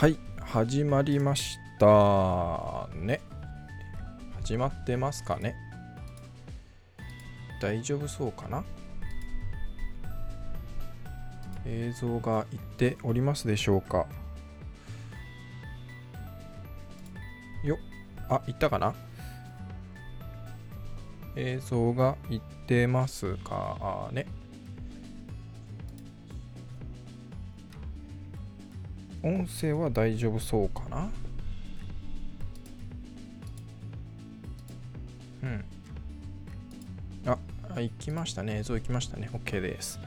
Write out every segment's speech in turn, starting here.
はい始まりました。ね。始まってますかね。大丈夫そうかな。映像がいっておりますでしょうか。よあ、いったかな。映像がいってますかね。音声は大丈夫そうかな？うんあ、行きましたね。映像行きましたね。OK です。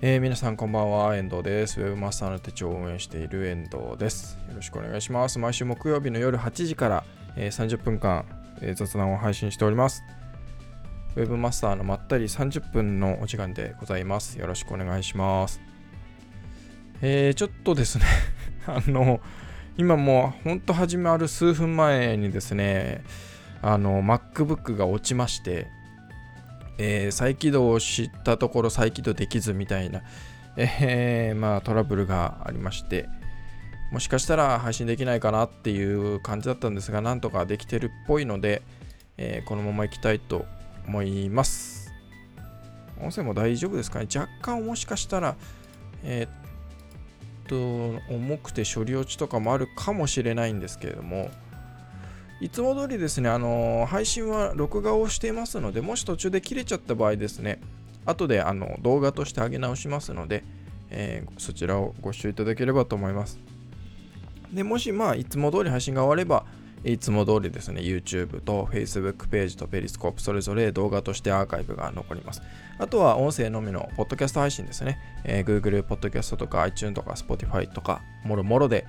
えー、皆さんこんばんは、遠藤です。ウェブマスターの手帳を運営している遠藤です。よろしくお願いします。毎週木曜日の夜8時から、えー、30分間、えー、雑談を配信しております。ウェブマスターのまったり30分のお時間でございます。よろしくお願いします。えー、ちょっとですね あの、今もうほんと始まる数分前にですね、あの、MacBook が落ちまして、えー、再起動をしたところ再起動できずみたいな、えー、まあトラブルがありまして、もしかしたら配信できないかなっていう感じだったんですが、なんとかできてるっぽいので、えー、このまま行きたいと思います。音声も大丈夫ですかね？若干もしかしたら、えー、と重くて処理落ちとかもあるかもしれないんですけれどもいつも通りですねあの配信は録画をしていますのでもし途中で切れちゃった場合ですね後であの動画として上げ直しますので、えー、そちらをご視聴いただければと思います。でもしまあいつも通り配信が終わればいつも通りですね、YouTube と Facebook ページと Periscope それぞれ動画としてアーカイブが残ります。あとは音声のみのポッドキャスト配信ですね。えー、Google ポッドキャストとか iTunes とか Spotify とかもろもろで、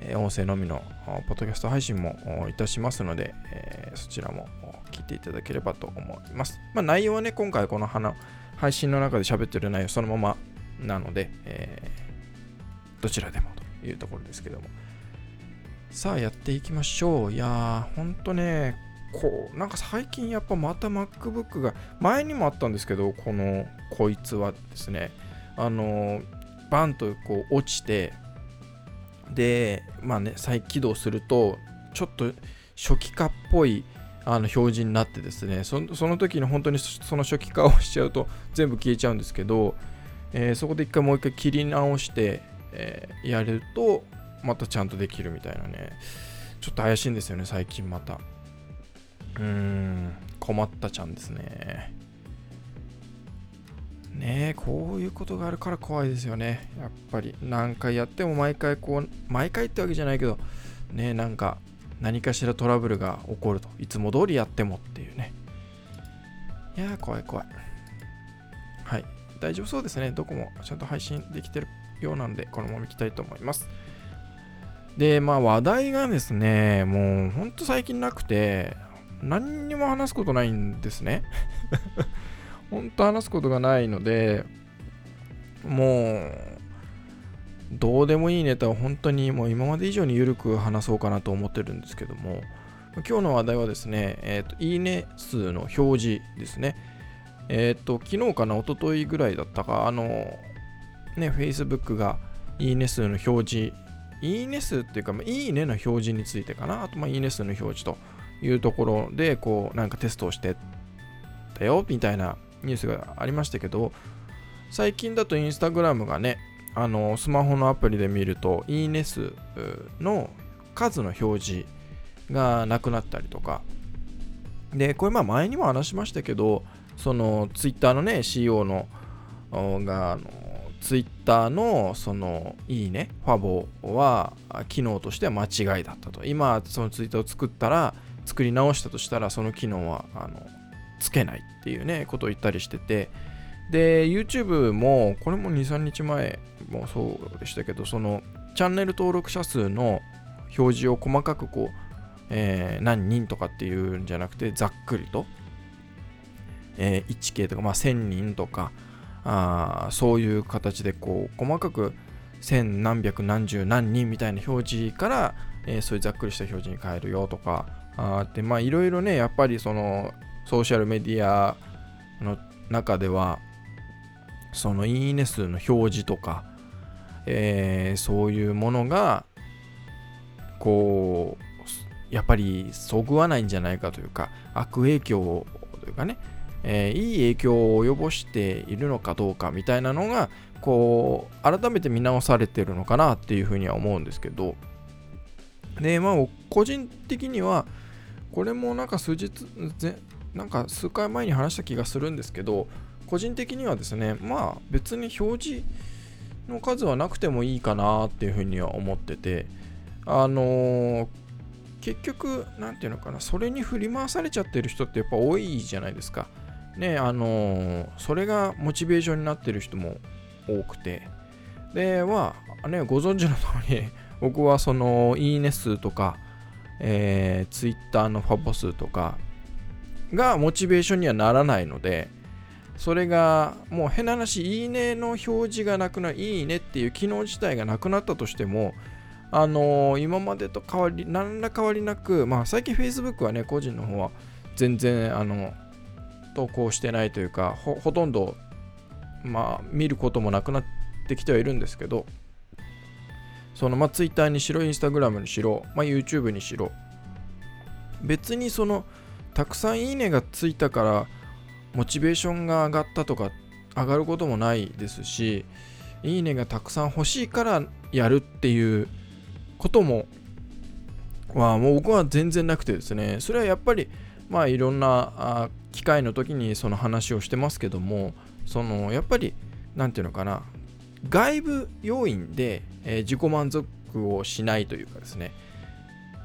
えー、音声のみのポッドキャスト配信もいたしますので、えー、そちらも聞いていただければと思います。まあ、内容はね、今回この花配信の中で喋ってる内容そのままなので、えどちらでもというところですけども。さあやっていきましょう。いやー、ほんとね、こう、なんか最近やっぱまた MacBook が、前にもあったんですけど、この、こいつはですね、あの、バンとこう落ちて、で、まあね、再起動すると、ちょっと初期化っぽいあの表示になってですねその時に本当にその初期化をしちゃうと全部消えちゃうんですけど、えー、そこで一回もう一回切り直して、えー、やるとまたちゃんとできるみたいなね。ちょっと怪しいんですよね最近また。うーん困ったちゃんですね。ねえこういうことがあるから怖いですよね。やっぱり。何回やっても毎回こう毎回ってわけじゃないけどねえなんか何かしらトラブルが起こると。いつも通りやってもっていうね。いやー怖い怖い。はい。大丈夫そうですね。どこもちゃんと配信できてるようなんでこのまま行きたいと思います。で、まあ話題がですね、もうほんと最近なくて、何にも話すことないんですね。ほんと話すことがないので、もう、どうでもいいネタを本当にもう今まで以上に緩く話そうかなと思ってるんですけども、今日の話題はですね、えっ、ー、と、いいね数の表示ですね。えっ、ー、と、昨日かな、一昨日ぐらいだったか、あの、ね、Facebook がいいね数の表示いいね数っていうか、いいねの表示についてかな。あと、まあ、いいね数の表示というところで、こう、なんかテストをしてたよ、みたいなニュースがありましたけど、最近だとインスタグラムがね、あの、スマホのアプリで見ると、いいね数の数の表示がなくなったりとか、で、これまあ前にも話しましたけど、そのツイッターのね、CEO のが、あのツイッターのそのいいね、ファボは機能としては間違いだったと。今、そのツイッターを作ったら、作り直したとしたら、その機能はあのつけないっていうね、ことを言ったりしてて、で、YouTube も、これも2、3日前もそうでしたけど、そのチャンネル登録者数の表示を細かくこう、えー、何人とかっていうんじゃなくて、ざっくりと、えー、1K とか、まあ、1000人とか、あそういう形でこう細かく千何百何十何人みたいな表示から、えー、そういうざっくりした表示に変えるよとかあってまあいろいろねやっぱりそのソーシャルメディアの中ではそのいいね数の表示とか、えー、そういうものがこうやっぱりそぐわないんじゃないかというか悪影響というかね、えー、いい影響を及ぼしているのかどうかみたいなのがこう改めて見直されてるのかなっていうふうには思うんですけど。でまあ個人的にはこれもなんか数日なんか数回前に話した気がするんですけど個人的にはですねまあ別に表示の数はなくてもいいかなっていうふうには思っててあのー、結局何て言うのかなそれに振り回されちゃってる人ってやっぱ多いじゃないですか。ねあの、それがモチベーションになってる人も多くて。でまあねご存知の通り 僕はそのいいね数とか、えー、Twitter のファボ数とかがモチベーションにはならないのでそれがもう変な話いいねの表示がなくなるいいねっていう機能自体がなくなったとしてもあのー、今までと変わり何ら変わりなくまあ最近 Facebook はね個人の方は全然あの投稿してないというかほとんどまあ見ることもなくなってきてはいるんですけどそのまあ Twitter にしろ Instagram にしろ、まあ、YouTube にしろ別にそのたくさんいいねがついたからモチベーションが上がったとか上がることもないですしいいねがたくさん欲しいからやるっていうこともはもう僕は全然なくてですね。それはやっぱりまあいろんな機会の時にその話をしてますけどもそのやっぱり何て言うのかな外部要因で、えー、自己満足をしないというかですね。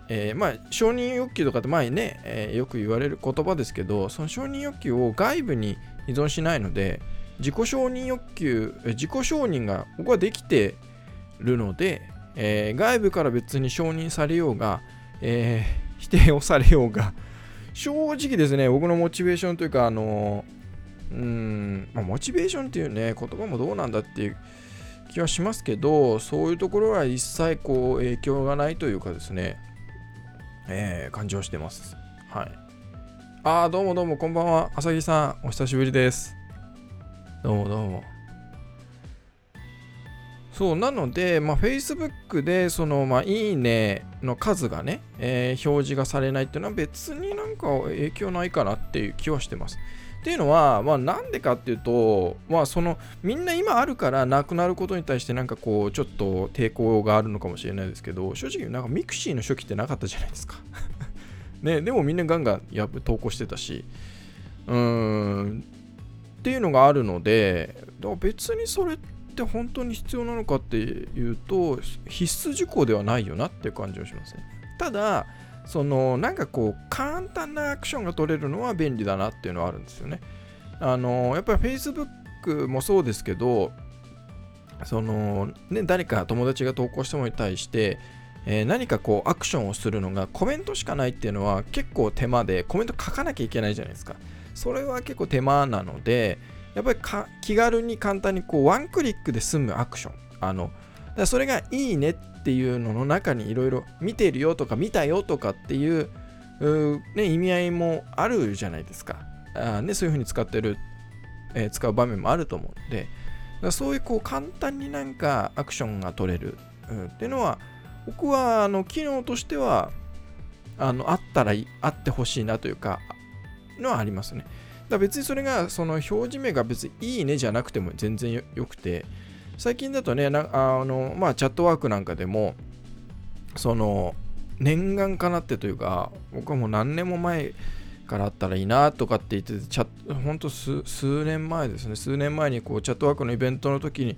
えー、まあ承認欲求とかって前ね、えー、よく言われる言葉ですけどその承認欲求を外部に依存しないので自己承認欲求自己承認が僕はできてるので、えー、外部から別に承認されようが、え否定をされようが正直ですね僕のモチベーションというかあのうん、まあ、モチベーションっていうね言葉もどうなんだっていう気はしますけどそういうところは一切こう影響がないというかですねえー、感じをしてます。はい。ああ、どうもどうも、こんばんは。あさぎさん、お久しぶりです。どうもどうも。そう、なので、まあ、Facebook で、その、まあ、いいねの数がね、えー、表示がされないっていうのは別になんか影響ないかなっていう気はしてます。っていうのは、まあ、なんでかっていうと、まあ、そのみんな今あるからなくなることに対してなんかこうちょっと抵抗があるのかもしれないですけど正直なんか mixi の初期ってなかったじゃないですか。ね、でもみんなガンガンや投稿してたし。うーん。っていうのがあるので別にそれって本当に必要なのかっていうと必須事項ではないよなっていう感じがしますねただそのなんかこう簡単なアクションが取れるのは便利だなっていうのはあるんですよね。あのやっぱり Facebook もそうですけどそのね誰か友達が投稿したものに対して、え、何かこうアクションをするのがコメントしかないっていうのは結構手間でコメント書かなきゃいけないじゃないですか。それは結構手間なのでやっぱり気軽に簡単にこうワンクリックで済むアクションあのだそれがいいねっていうのの中にいろいろ見てるよとか見たよとかっていうね、意味合いもあるじゃないですか。あね、そういうふうに使ってる、えー、使う場面もあると思うので、だそういうこう簡単になんかアクションが取れる、うん、っていうのは、僕はあの機能としてはあのあったらあってほしいなというか、のはありますね。だ別にそれがその表示名が別にいいねじゃなくても全然よくて、最近だとね、なあのまあ、チャットワークなんかでも、その、念願かなってというか、僕はもう何年も前からあったらいいなとかって言って、チャ本当数数年前ですね、数年前にこうチャットワークのイベントの時に、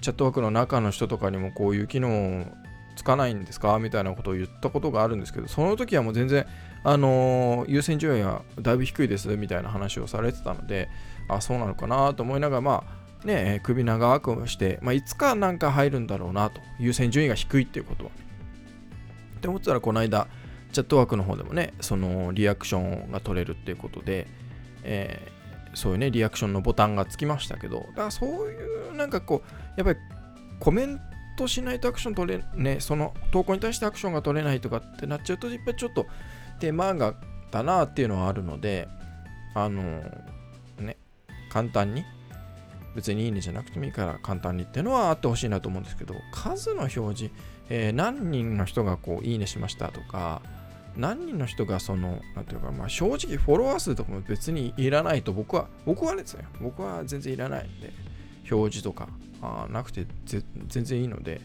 チャットワークの中の人とかにもこういう機能つかないんですかみたいなことを言ったことがあるんですけど、その時はもう全然、あの、優先順位はだいぶ低いですみたいな話をされてたので、あ、そうなのかなと思いながら、まあ、ね、首長くして、まあ、いつかなんか入るんだろうなと、優先順位が低いっていうことは。って思ってたら、この間、チャットワークの方でもね、そのリアクションが取れるっていうことで、えー、そういうね、リアクションのボタンがつきましたけど、だからそういうなんかこう、やっぱりコメントしないとアクション取れ、ね、その投稿に対してアクションが取れないとかってなっちゃうと、やっぱりちょっと手間がだなっていうのはあるので、あのね、簡単に別にいいねじゃなくてもいいから簡単にっていうのはあってほしいなと思うんですけど、数の表示、えー、何人の人がこういいねしましたとか、何人の人がその、なんていうか、まあ正直フォロワー数とかも別にいらないと僕は、僕はですよ。僕は全然いらないんで、表示とかあなくて全然いいので、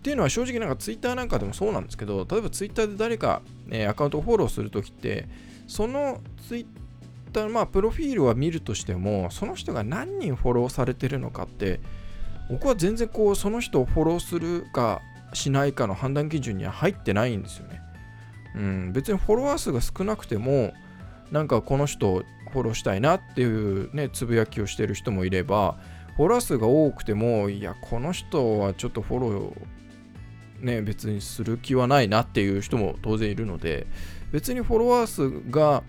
っていうのは正直なんか Twitter なんかでもそうなんですけど、例えば Twitter で誰か、え、アカウントをフォローするときって、その Twitter、まあプロフィールは見るとしても、その人が何人フォローされてるのかって、僕は全然こう、その人をフォローするかしないかの判断基準には入ってないんですよね。うん、別にフォロワー数が少なくても、なんかこの人をフォローしたいなっていうね、つぶやきをしてる人もいれば、フォロワー数が多くても、いや、この人はちょっとフォローね、別にする気はないなっていう人も当然いるので、別にフォロワー数が、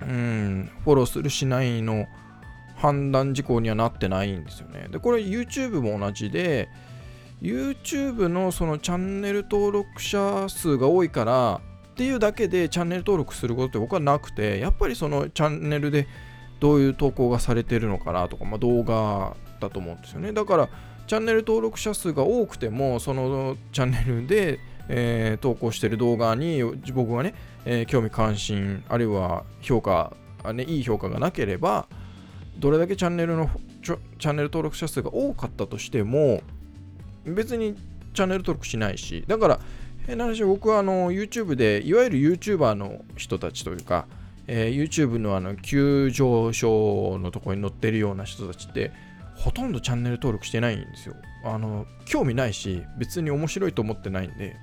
うん、フォローするしないの判断事項にはなってないんですよね。で、これ YouTube も同じで、YouTube のそのチャンネル登録者数が多いからっていうだけでチャンネル登録することって僕はなくて、やっぱりそのチャンネルでどういう投稿がされてるのかなとか、まあ、動画だと思うんですよね。だから、チャンネル登録者数が多くても、そのチャンネルで、えー、投稿してる動画に僕がね、えー、興味関心、あるいは評価、ね、いい評価がなければ、どれだけチャンネルのチャンネル登録者数が多かったとしても、別にチャンネル登録しないし、だから、変な話、僕はあの YouTube で、いわゆる YouTuber の人たちというか、えー、YouTube のあの急上昇のところに載ってるような人たちって、ほとんどチャンネル登録してないんですよ。あの、興味ないし、別に面白いと思ってないんで。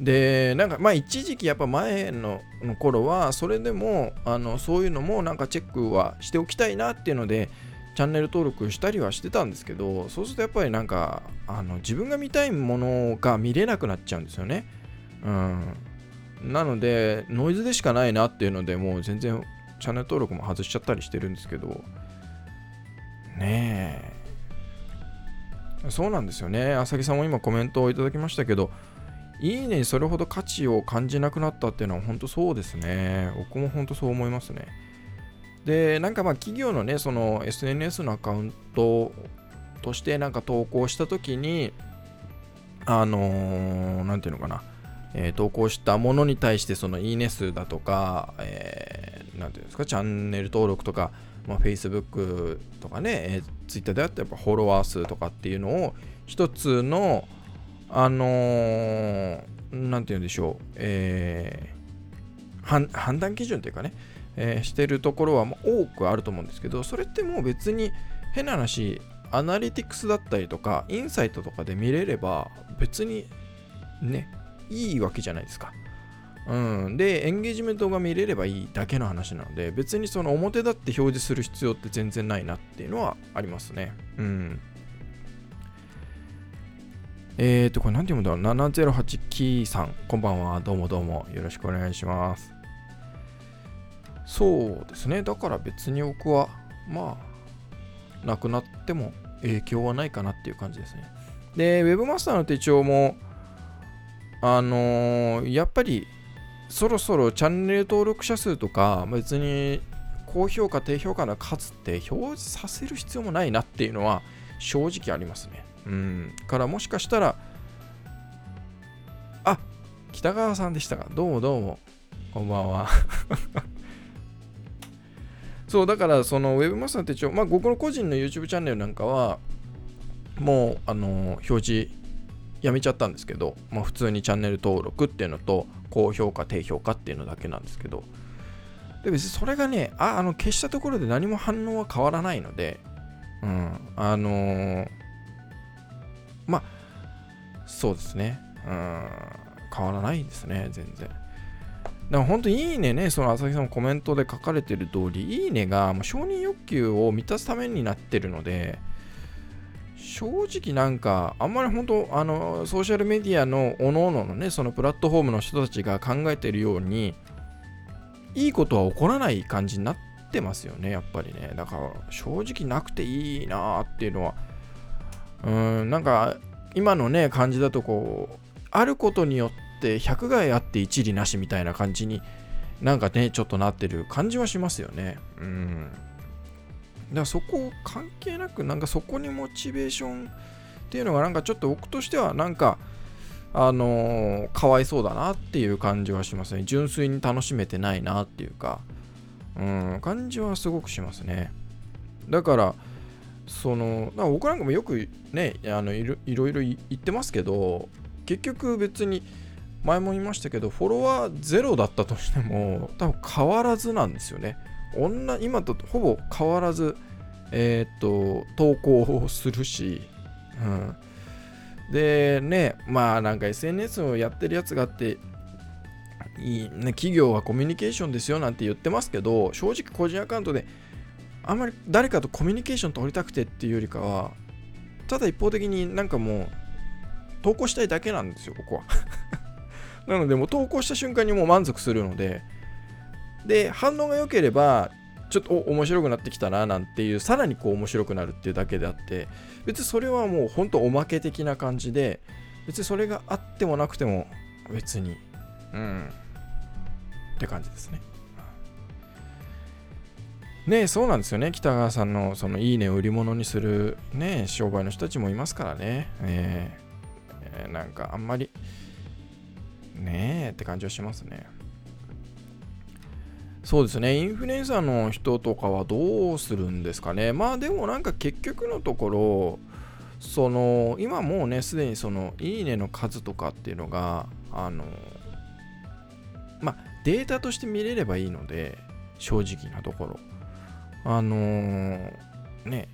で、なんか、まあ、一時期やっぱ前のの頃は、それでも、あの、そういうのもなんかチェックはしておきたいなっていうので、チャンネル登録したりはしてたんですけど、そうするとやっぱりなんか、あの、自分が見たいものが見れなくなっちゃうんですよね。うん。なので、ノイズでしかないなっていうので、もう全然チャンネル登録も外しちゃったりしてるんですけど、ねえ。そうなんですよね。浅木さんも今コメントをいただきましたけど、いいねにそれほど価値を感じなくなったっていうのは本当そうですね。僕も本当そう思いますね。で、なんかまあ企業のね、その SNS のアカウントとしてなんか投稿したときに、あのー、ていうのかな、えー、投稿したものに対してそのいいね数だとか、えー、ていうんですか、チャンネル登録とか、まあ、Facebook とかね、えー、Twitter であってやっぱフォロワー数とかっていうのを一つの、あのー、なんて言うんでしょう、えー、判断基準というかね、えー、してるところは多くあると思うんですけど、それってもう別に変な話、アナリティクスだったりとか、インサイトとかで見れれば別にね、いいわけじゃないですか。うん、で、エンゲージメントが見れればいいだけの話なので、別にその表だって表示する必要って全然ないなっていうのはありますね。うん。えーと、これ何て読むんだろう ?708 キーさん、こんばんは。どうもどうも。よろしくお願いします。そうですね。だから別に僕は、まあ、なくなっても影響はないかなっていう感じですね。で、Webmaster の手帳も、あのー、やっぱりそろそろチャンネル登録者数とか、別に高評価、低評価の数って表示させる必要もないなっていうのは正直ありますね。うん。からもしかしたら、あ北川さんでしたか。どうもどうも。こんばんは。そう、だからその Webmaster 手帳、まあ僕の個人の YouTube チャンネルなんかは、もう、あの表示やめちゃったんですけど、まあ、普通にチャンネル登録っていうのと、高評価、低評価っていうのだけなんですけど、で別にそれがね、ああの消したところで何も反応は変わらないので、うん、あのー、まあ、そうですね、うん、変わらないですね、全然。だから本当いいねね、その朝日さんのコメントで書かれてる通り、いいねがもう承認欲求を満たすためになってるので、正直なんか、あんまり本当、あの、ソーシャルメディアの各々のね、そのプラットフォームの人たちが考えてるように、いいことは起こらない感じになってますよね、やっぱりね。だから、正直なくていいなっていうのは、うーん、なんか、今のね、感じだとこう、あることによって100害あって一理なしみたいな感じになんかね、ちょっとなってる感じはしますよね。うん。からそこ関係なく、なんかそこにモチベーションっていうのが、なんかちょっと僕としては、なんか、あのー、かわいそうだなっていう感じはしますね。純粋に楽しめてないなっていうか、うん、感じはすごくしますね。だから、その、か僕なんかもよくね、あのいろいろ言ってますけど、結局別に、前も言いましたけど、フォロワーゼロだったとしても、多分変わらずなんですよね。女今とほぼ変わらず、えー、と、投稿をするし、うん。で、ね、まあなんか SNS をやってるやつがあって、いいね、企業はコミュニケーションですよなんて言ってますけど、正直個人アカウントで、あんまり誰かとコミュニケーション取りたくてっていうよりかは、ただ一方的になんかもう、投稿したいだけなんですよ、ここは。なので、もう投稿した瞬間にもう満足するので、で、反応が良ければ、ちょっと面白くなってきたななんていう、さらにこう面白くなるっていうだけであって、別にそれはもう本当おまけ的な感じで、別にそれがあってもなくても別に、うん、って感じですね。ねそうなんですよね。北川さんのそのいいねを売り物にするね、商売の人たちもいますからね。えー、えー、なんかあんまり、ねえって感じはしますね。そうですね、インフルエンサーの人とかはどうするんですかね。まあでもなんか結局のところ、その今もうね、すでにそのいいねの数とかっていうのが、あの、まあデータとして見れればいいので、正直なところ。あのー、ね、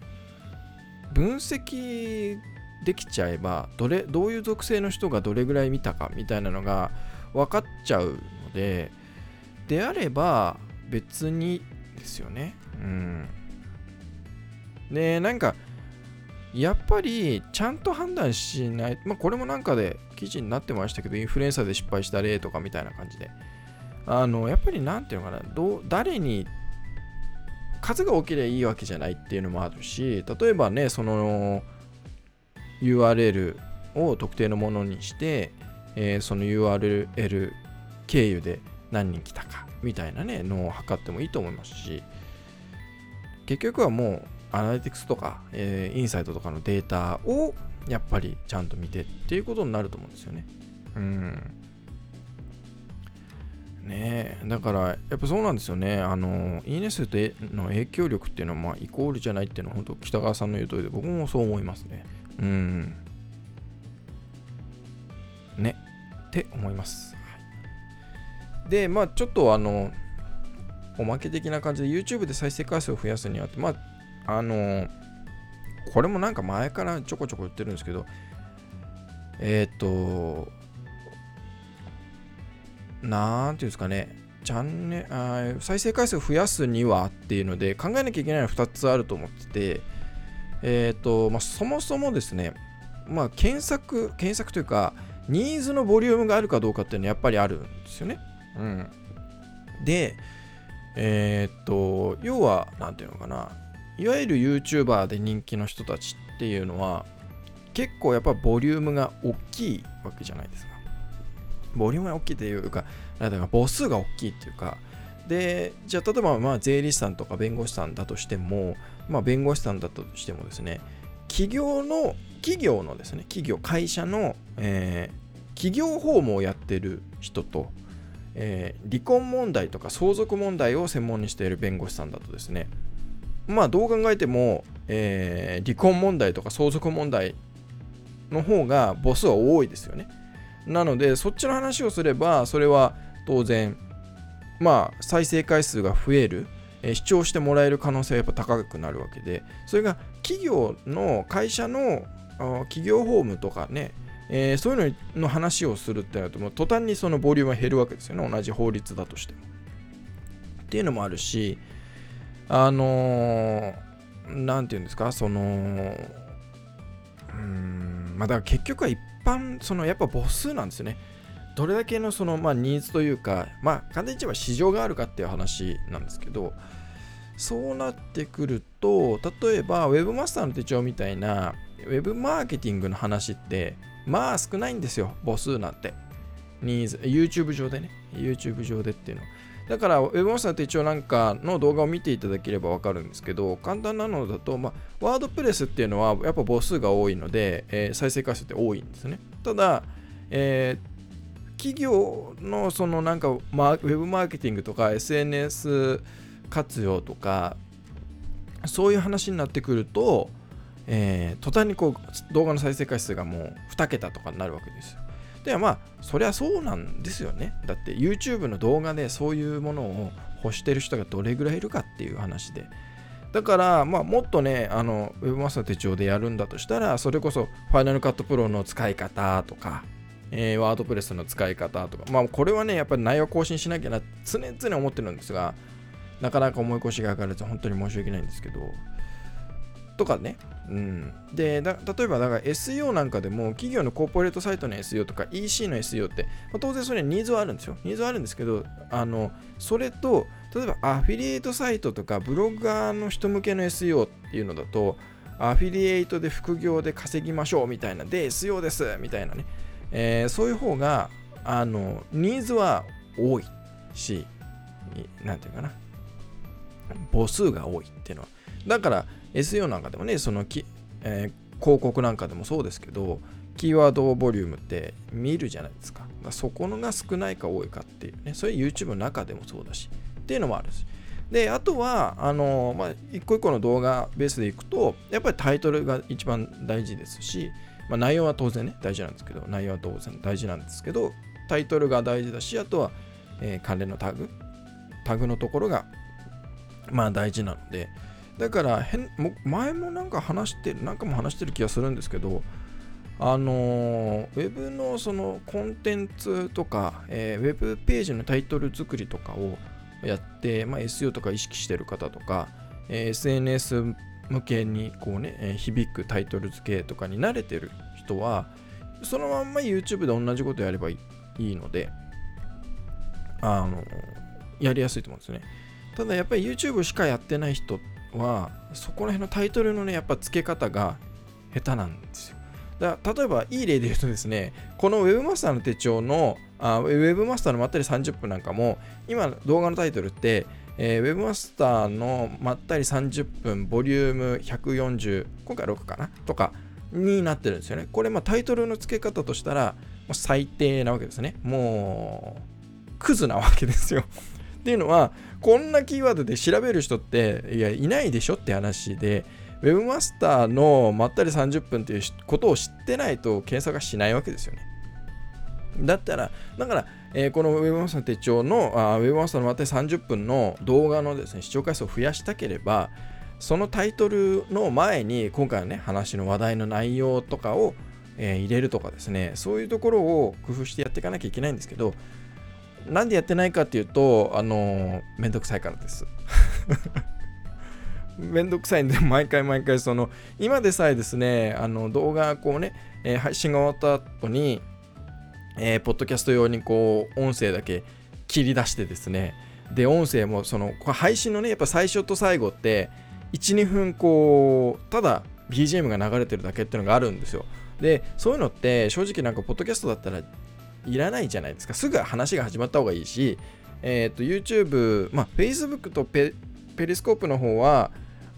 分析できちゃえばどれ、どういう属性の人がどれぐらい見たかみたいなのが分かっちゃうので、であれば別にですよね。うん。で、なんか、やっぱりちゃんと判断しない、まあこれもなんかで記事になってましたけど、インフルエンサーで失敗した例とかみたいな感じで。あの、やっぱりなんていうのかな、ど誰に数が多ければいいわけじゃないっていうのもあるし、例えばね、その URL を特定のものにして、えー、その URL 経由で何人来たかみたいなねのを測ってもいいと思いますし結局はもうアナリティクスとか、えー、インサイトとかのデータをやっぱりちゃんと見てっていうことになると思うんですよね。うん。ねえ、だからやっぱそうなんですよね。あの、いいね数の影響力っていうのはまあイコールじゃないっていうのは本当北川さんの言う通りで僕もそう思いますね。うん。ね。って思います。で、まあちょっとあの、おまけ的な感じで YouTube で再生回数を増やすにはまあ、あの、これもなんか前からちょこちょこ言ってるんですけど、えっ、ー、と、なんていうんですかね、チャンネあ再生回数を増やすにはっていうので考えなきゃいけないのは2つあると思ってて、えっ、ー、と、まあ、そもそもですね、まあ、検索、検索というか、ニーズのボリュームがあるかどうかっていうのはやっぱりあるんですよね。うん。で、えー、っと、要は、なんていうのかな、いわゆる YouTuber で人気の人たちっていうのは、結構やっぱボリュームが大きいわけじゃないですか。ボリュームが大きいっていうか、なんだか母数が大きいっていうか、で、じゃあ例えばまあ税理士さんとか弁護士さんだとしても、まあ弁護士さんだとしてもですね、企業の、企業のですね、企業、会社の、えー、企業法務をやってる人と、えー、離婚問題とか相続問題を専門にしている弁護士さんだとですね、まあどう考えても、えー、離婚問題とか相続問題の方が母数は多いですよね。なので、そっちの話をすれば、それは当然、まあ再生回数が増える、えー、視聴してもらえる可能性はやっぱ高くなるわけで、それが企業の会社の企業法務とかね、えー、そういうのの話をするってなると、もう途端にそのボリュームが減るわけですよね。同じ法律だとしても。っていうのもあるし、あのー、ていうんですか、その、うん、まあだから結局は一般、そのやっぱ母数なんですよね。どれだけのその、まあ、ニーズというか、まあ、簡単に言えば市場があるかっていう話なんですけど、そうなってくると、例えば Web マスターの手帳みたいな Web マーケティングの話って、まあ少ないんですよ、母数なんて。ニーズ、YouTube 上でね、YouTube 上でっていうの。だから Webmaster の手帳なんかの動画を見ていただければわかるんですけど簡単なのだと、まあ、ワードプレスっていうのはやっぱ母数が多いので、えー、再生回数って多いんですねただ、えー、企業のそのなんか、まあ、ウェブマーケティングとか SNS 活用とかそういう話になってくると、えー、途端にこう動画の再生回数がもう2桁とかになるわけですよ。でまあそりゃそうなんですよね。だって YouTube の動画でそういうものを欲してる人がどれぐらいいるかっていう話で。だから、まあ、もっとね、あの、Webmaster 手帳でやるんだとしたら、それこそ Final Cut Pro の使い方とか、えー、ワードプレスの使い方とか、まあ、これはね、やっぱり内容更新しなきゃな、常々思ってるんですが、なかなか重い腰が上がらず、本当に申し訳ないんですけど、とかね。うん、で例えばだから SEO なんかでも企業のコーポレートサイトの SEO とか EC の SEO って、まあ、当然それニーズはあるんですよ。ニーズはあるんですけど、あのそれと例えばアフィリエイトサイトとかブロガーの人向けの SEO っていうのだとアフィリエイトで副業で稼ぎましょうみたいなで SEO ですみたいなね、えー、そういう方があのニーズは多いし、なんていうかな、母数が多いっていうのは。だから SEO なんかでもね、そのき、えー、広告なんかでもそうですけど、キーワードボリュームって見るじゃないですか。かそこのが少ないか多いかっていうね、それ YouTube の中でもそうだし、っていうのもあるし。で、あとは、あの、まあ、一個一個の動画ベースでいくと、やっぱりタイトルが一番大事ですし、まあ、内容は当然ね、大事なんですけど、内容は当然大事なんですけど、タイトルが大事だし、あとは、えー、関連のタグ、タグのところが、まあ大事なので、だから変も前もなんか話してる、なんかも話してる気がするんですけど、あのー、ウェブのそのコンテンツとか、えー、ウェブページのタイトル作りとかをやって、まあ、SEO とか意識してる方とか、えー、SNS 向けにこうね、えー、響くタイトル付けとかに慣れてる人は、そのまんま YouTube で同じことやればいいので、あのやりやすいと思うんですね。ただやっぱり YouTube しかやってない人ってはそこら辺のタイトルのねやっぱ付け方が下手なんですよ。だ例えばいい例で言うとですねこの Webmaster の手帳のあ Webmaster のまったり30分なんかも今動画のタイトルって、えー、Webmaster のまったり30分ボリューム140今回6かな？とかになってるんですよね。これまあタイトルの付け方としたら最低なわけですね。もうクズなわけですよ。っていうのはこんなキーワードで調べる人っていやいないでしょって話で Webmaster のまったり30分っていうことを知ってないと検索はしないわけですよね。だったら、だから、えー、この Webmaster 手帳のあ Webmaster のまったり30分の動画のですね視聴回数を増やしたければ、そのタイトルの前に今回のね話の話題の内容とかを、えー、入れるとかですね、そういうところを工夫してやっていかなきゃいけないんですけど、なんでやってないかっていうと、あのめんどくさいからです。めんどくさいんで、毎回毎回、その、今でさえですね、あの動画、こうね、えー、配信が終わった後に、えー、ポッドキャスト用にこう、音声だけ切り出してですね、で、音声も、その、配信のね、やっぱ最初と最後って、1、2分、こう、ただ BGM が流れてるだけっていうのがあるんですよ。で、そういうのって、正直なんか、ポッドキャストだったらいらないじゃないですか。すぐ話が始まった方がいいし、えっ、ー、と、YouTube、まあ、Facebook とペペリスコープの方は、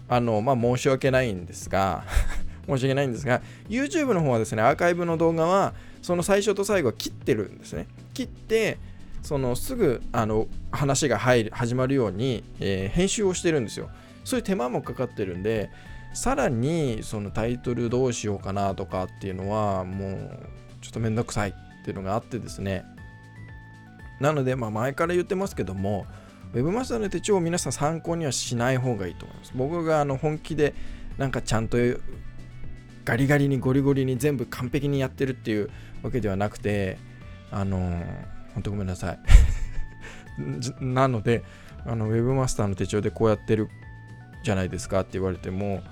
あの、まあ、申し訳ないんですが 申し訳ないんですが、YouTube の方はですね、アーカイブの動画は、その最初と最後は切ってるんですね。切って、そのすぐあの話が入る始まるように、えー、編集をしてるんですよ。そういう手間もかかってるんで、さらにそのタイトルどうしようかなとかっていうのは、もうちょっとめんどくさいっていうのがあってですねなので、まあ、前から言ってますけども Webmaster の手帳を皆さん参考にはしない方がいいと思います。僕があの本気でなんかちゃんとガリガリにゴリゴリに全部完璧にやってるっていうわけではなくて、あのー、本当ごめんなさい。なので、あの Webmaster の手帳でこうやってるじゃないですかって言われても、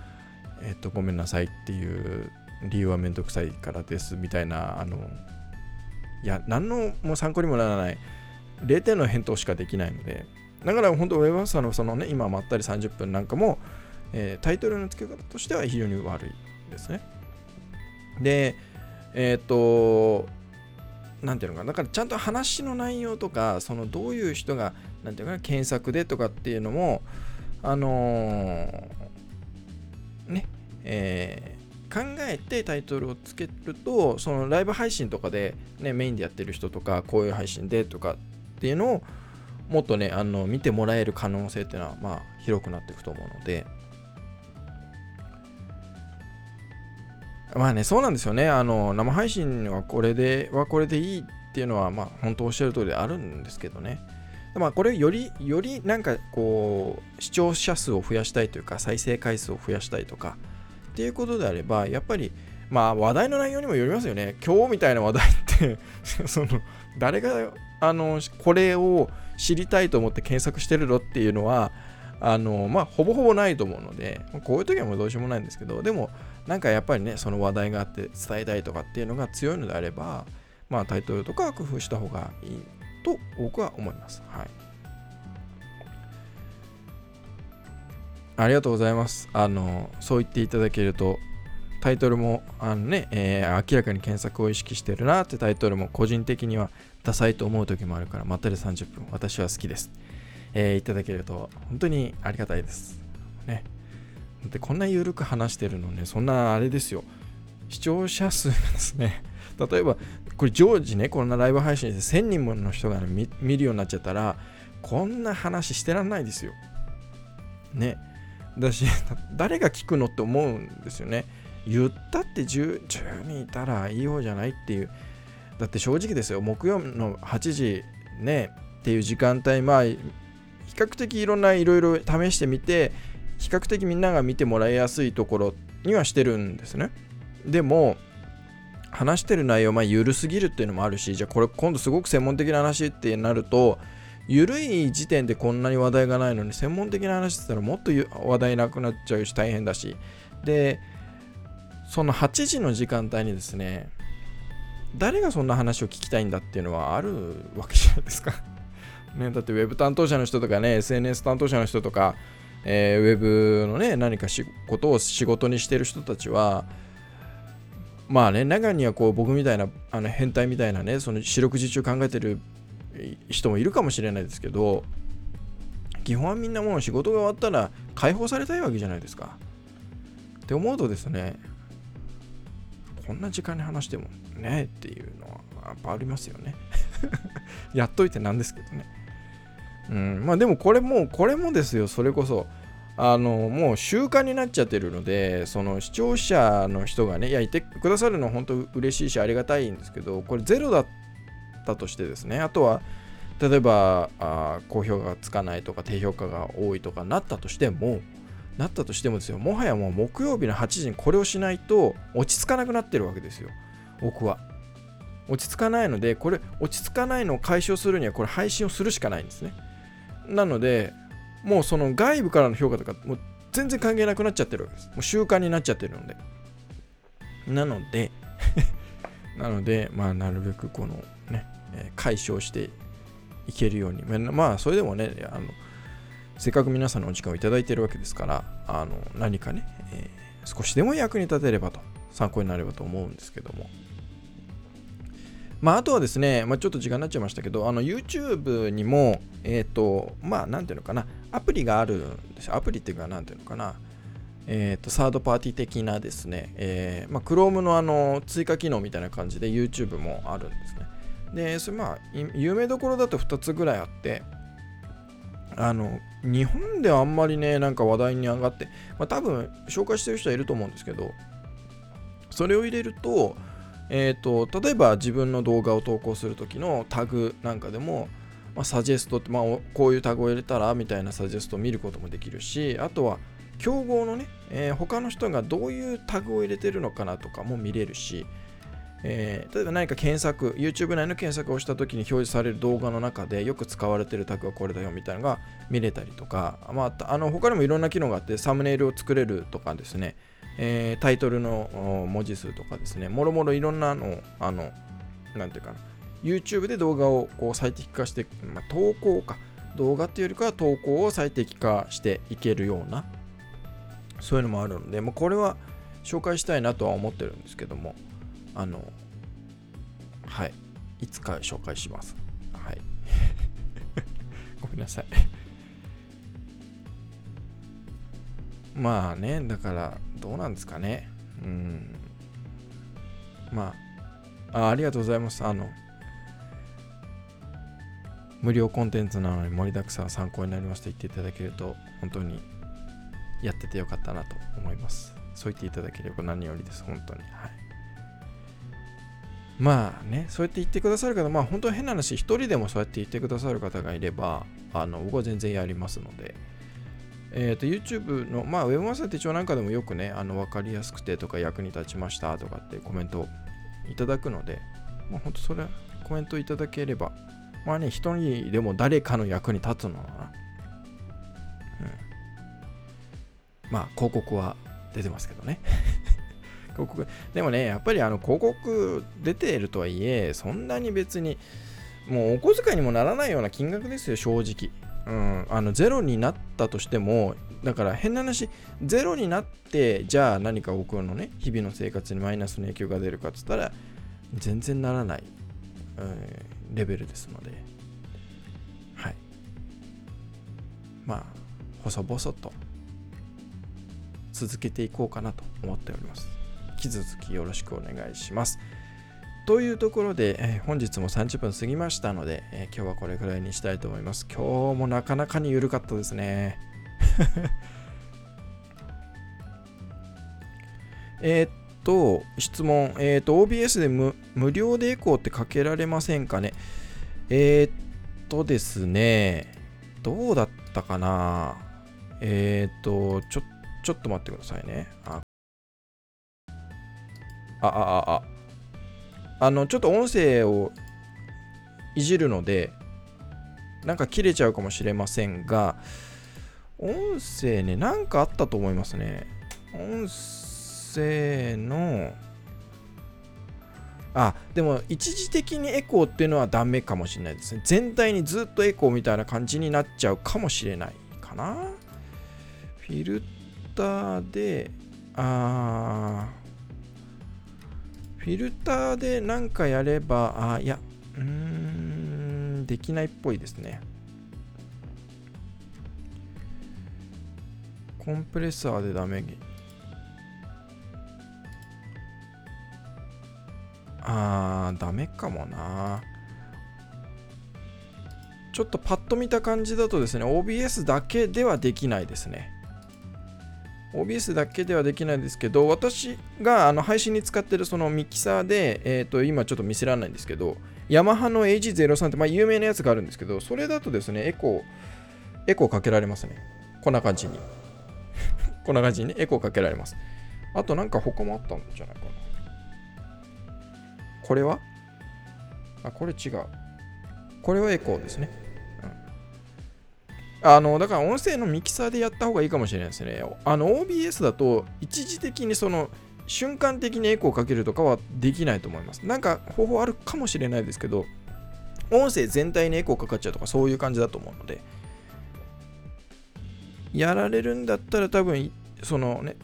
えっと、ごめんなさいっていう理由はめんどくさいからですみたいな、あの、いや、何のも参考にもならない、0点の返答しかできないので、だから本当、ウェブマスターのそのね、今まったり30分なんかも、えー、タイトルの付け方としては非常に悪いですね。で、えっ、と、なんていうのかな。だからちゃんと話の内容とかそのどういう人がなんていうかな検索でとかっていうのもあのー、ねえ、考えてタイトルをつけるとそのライブ配信とかで、ね、メインでやってる人とかこういう配信でとかっていうのをもっとねあの見てもらえる可能性っていうのはまあ広くなっていくと思うのでまあね、そうなんですよね。あの、生配信はこれで、はこれでいいっていうのは、まあ、本当おっしゃる通りであるんですけどね。まあ、これより、よりなんかこう、視聴者数を増やしたいというか、再生回数を増やしたいとか、ていうことであれば、やっぱり、まあ、話題の内容にもよりますよね。今日みたいな話題って その、誰が、あの、これを知りたいと思って検索してるのっていうのは、あの、まあ、ほぼほぼないと思うので、こういう時はもうどうしようもないんですけど、でも、なんかやっぱりね、その話題があって伝えたいとかっていうのが強いのであれば、まあ、タイトルとか工夫した方がいいと僕は思います。はい。ありがとうございます。あの、そう言っていただけると、タイトルも、あのね、えー、明らかに検索を意識してるなってタイトルも個人的にはダサいと思う時もあるから、まったり30分、私は好きです。えー、いただけると本当にありがたいです。ね。でこんな緩く話してるのね、そんなあれですよ。視聴者数ですね、例えば、これ常時ね、こんなライブ配信で1000人もの人が、見るようになっちゃったら、こんな話してらんないですよ。ね。だし、誰が聞くのって思うんですよね。言ったって 10, 10人いたらいい方じゃないっていう。だって正直ですよ、木曜の8時ね、っていう時間帯、まあ、比較的いろんないろいろ試してみて、比較的みんなが見てもらいやすいところにはしてるんですね。でも、話してる内容、まあ、緩すぎるっていうのもあるし、じゃあこれ今度すごく専門的な話ってなると、緩い時点でこんなに話題がないのに、専門的な話ってたらもっと話題なくなっちゃうし大変だし、で、その8時の時間帯にですね、誰がそんな話を聞きたいんだっていうのはあるわけじゃないですか。ね、だってウェブ担当者の人とかね、SNS 担当者の人とか、えー、ウェブのね、何か仕事を仕事にしてる人たちは、まあね、中にはこう僕みたいなあの変態みたいなね、その四六時中考えてる人もいるかもしれないですけど、基本はみんなもう仕事が終わったら解放されたいわけじゃないですか。って思うとですね、こんな時間に話してもねっていうのはやっぱありますよね。やっといてなんですけどね。うん、まあでもこれも、これもですよ、それこそ、あの、もう習慣になっちゃってるので、その視聴者の人がね、いや、いてくださるのは本当嬉しいし、ありがたいんですけど、これゼロだったとしてですね、あとは、例えば、あ高評価がつかないとか、低評価が多いとかなったとしても、なったとしてもですよ、もはやもう木曜日の8時にこれをしないと落ち着かなくなってるわけですよ、僕は。落ち着かないので、これ、落ち着かないのを解消するには、これ配信をするしかないんですね。なので、もうその外部からの評価とか、もう全然関係なくなっちゃってるわけです。もう習慣になっちゃってるので。なので なので、まあ、なるべくこの、解消していけるように。まあ、それでもね、あの、せっかく皆さんのお時間をいただいているわけですから、あの、何かね、えー、少しでも役に立てればと、参考になればと思うんですけども。まあ、あとはですね、まあ、ちょっと時間になっちゃいましたけど、あの YouTube にも、えっ、ー、と、まあ、なんていうのかな、アプリがあるんです。アプリっていうか、なんていうのかな、えっ、ー、と、サードパーティー的なですね、えー、まあ、Chrome のあの、追加機能みたいな感じで YouTube もあるんです。で、それまあ、有名どころだと2つぐらいあって、あの、日本ではあんまりね、なんか話題に上がって、まあ、多分、紹介してる人はいると思うんですけど、それを入れると、えーと、例えば自分の動画を投稿するときのタグなんかでも、まあ、サジェストって、まあ、こういうタグを入れたらみたいなサジェストを見ることもできるしあとは競合のね、えー、他の人がどういうタグを入れてるのかなとかも見れるし、えー、例えば何か検索 YouTube 内の検索をした時に表示される動画の中でよく使われてるタグはこれだよみたいなのが見れたりとか、まあ、あの他にもいろんな機能があってサムネイルを作れるとかですねえー、タイトルの文字数とかですね、もろもろいろんなの、あの、なんていうかな、YouTube で動画をこう最適化して、まあ、投稿か、動画っていうよりかは投稿を最適化していけるような、そういうのもあるので、まあ、これは紹介したいなとは思ってるんですけども、あの、はい。いつか紹介します。はい。ごめんなさい。まあね、だからどうなんですかね。うん。まあ、あありがとうございます。あの、無料コンテンツなのに盛りだくさん参考になりますと言っていただけると本当にやっててよかったなと思います。そう言っていただければ何よりです、本当に。はい。まあね、そうやって言ってくださる方、まあ本当変な話、一人でもそうやって言ってくださる方がいれば、あの僕は全然やりますので、えっ、ー、と、YouTube の、まあ、ウェブマスター手帳なんかでもよくね、あの分かりやすくてとか役に立ちましたとかってコメントいただくので、まあ本当それ、コメントいただければ、まあね、一人でも誰かの役に立つのはな。うん。まあ、広告は出てますけどね。広告。でもね、やっぱりあの広告出ているとはいえ、そんなに別に、もうお小遣いにもならないような金額ですよ、正直。うん、あのゼロになったとしても、だから変な話、ゼロになって、じゃあ何か僕のね、日々の生活にマイナスの影響が出るかっつったら、全然ならない、うん、レベルですので、はい。まあ、細々と続けていこうかなと思っております。引き続きよろしくお願いします。というところで、え、本日も30分過ぎましたので、え、今日はこれくらいにしたいと思います。今日もなかなかに緩かったですね。えっと、質問。えー、っと、OBS で無無料でエコーってかけられませんかね？えー、っとですね、どうだったかな？えっと、ちょ、ちょっと待ってくださいね。あ、あ、あ、あ、ああ。あの、ちょっと音声をいじるので、なんか切れちゃうかもしれませんが、音声ね、なんかあったと思いますね。音声の、あ、でも一時的にエコーっていうのはダメかもしれないですね。全体にずっとエコーみたいな感じになっちゃうかもしれないかな。フィルターで、あー、フィルターで何かやれば、あ、いや、うーん、できないっぽいですね。コンプレッサーでダメあー、ダメかもな。ちょっとパッと見た感じだとですね、OBS だけではできないですね。OBS だけではできないんですけど、私があの配信に使ってるそのミキサーで、えー、と今ちょっと見せられないんですけど、ヤマハの AG03 って、まあ、有名なやつがあるんですけど、それだとですね、エコー、エコーかけられますね。こんな感じに。こんな感じにね、エコーかけられます。あとなんか他もあったんじゃないかな。これは？あ、これ違う。これはエコーですね。あのだから音声のミキサーでやった方がいいかもしれないですね。あの OBS だと一時的にその瞬間的にエコーかけるとかはできないと思います。なんか方法あるかもしれないですけど、音声全体にエコーかかっちゃうとかそういう感じだと思うので、やられるんだったら多分、そのね、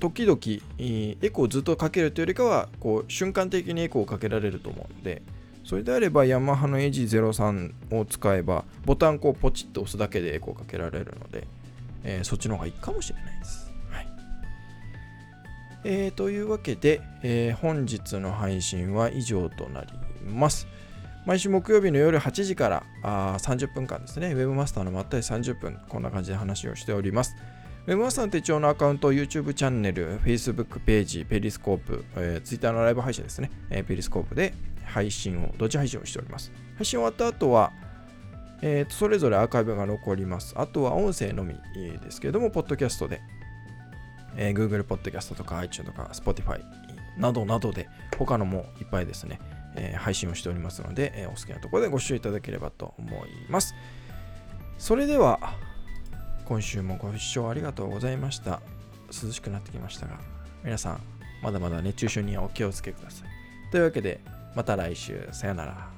時々エコーずっとかけるというよりかは、こう瞬間的にエコーをかけられると思うので、それであればヤマハの AG03 を使えばボタンをポチッと押すだけでエコーかけられるので、えー、そっちの方がいいかもしれないです。はいえー、というわけで、えー、本日の配信は以上となります。毎週木曜日の夜8時からあ30分間ですね、ウェブマスターのまったり30分、こんな感じで話をしております。ウェブマスターの手帳のアカウント、YouTube チャンネル、Facebook ページ、ペリスコープ、えー、Twitter のライブ配信ですね、えー、ペリスコープで配信を、同時配信をしております。配信終わった後は、えー、とそれぞれアーカイブが残ります。あとは音声のみですけれども、ポッドキャストで、えー、Google ポッドキャストとか iTunes とか Spotify などなどで、他のもいっぱいですね、えー、配信をしておりますので、えー、お好きなところでご視聴いただければと思います。それでは、今週もご視聴ありがとうございました。涼しくなってきましたが、皆さん、まだまだ熱中症にはお気をつけください。というわけで、また来週。さよなら。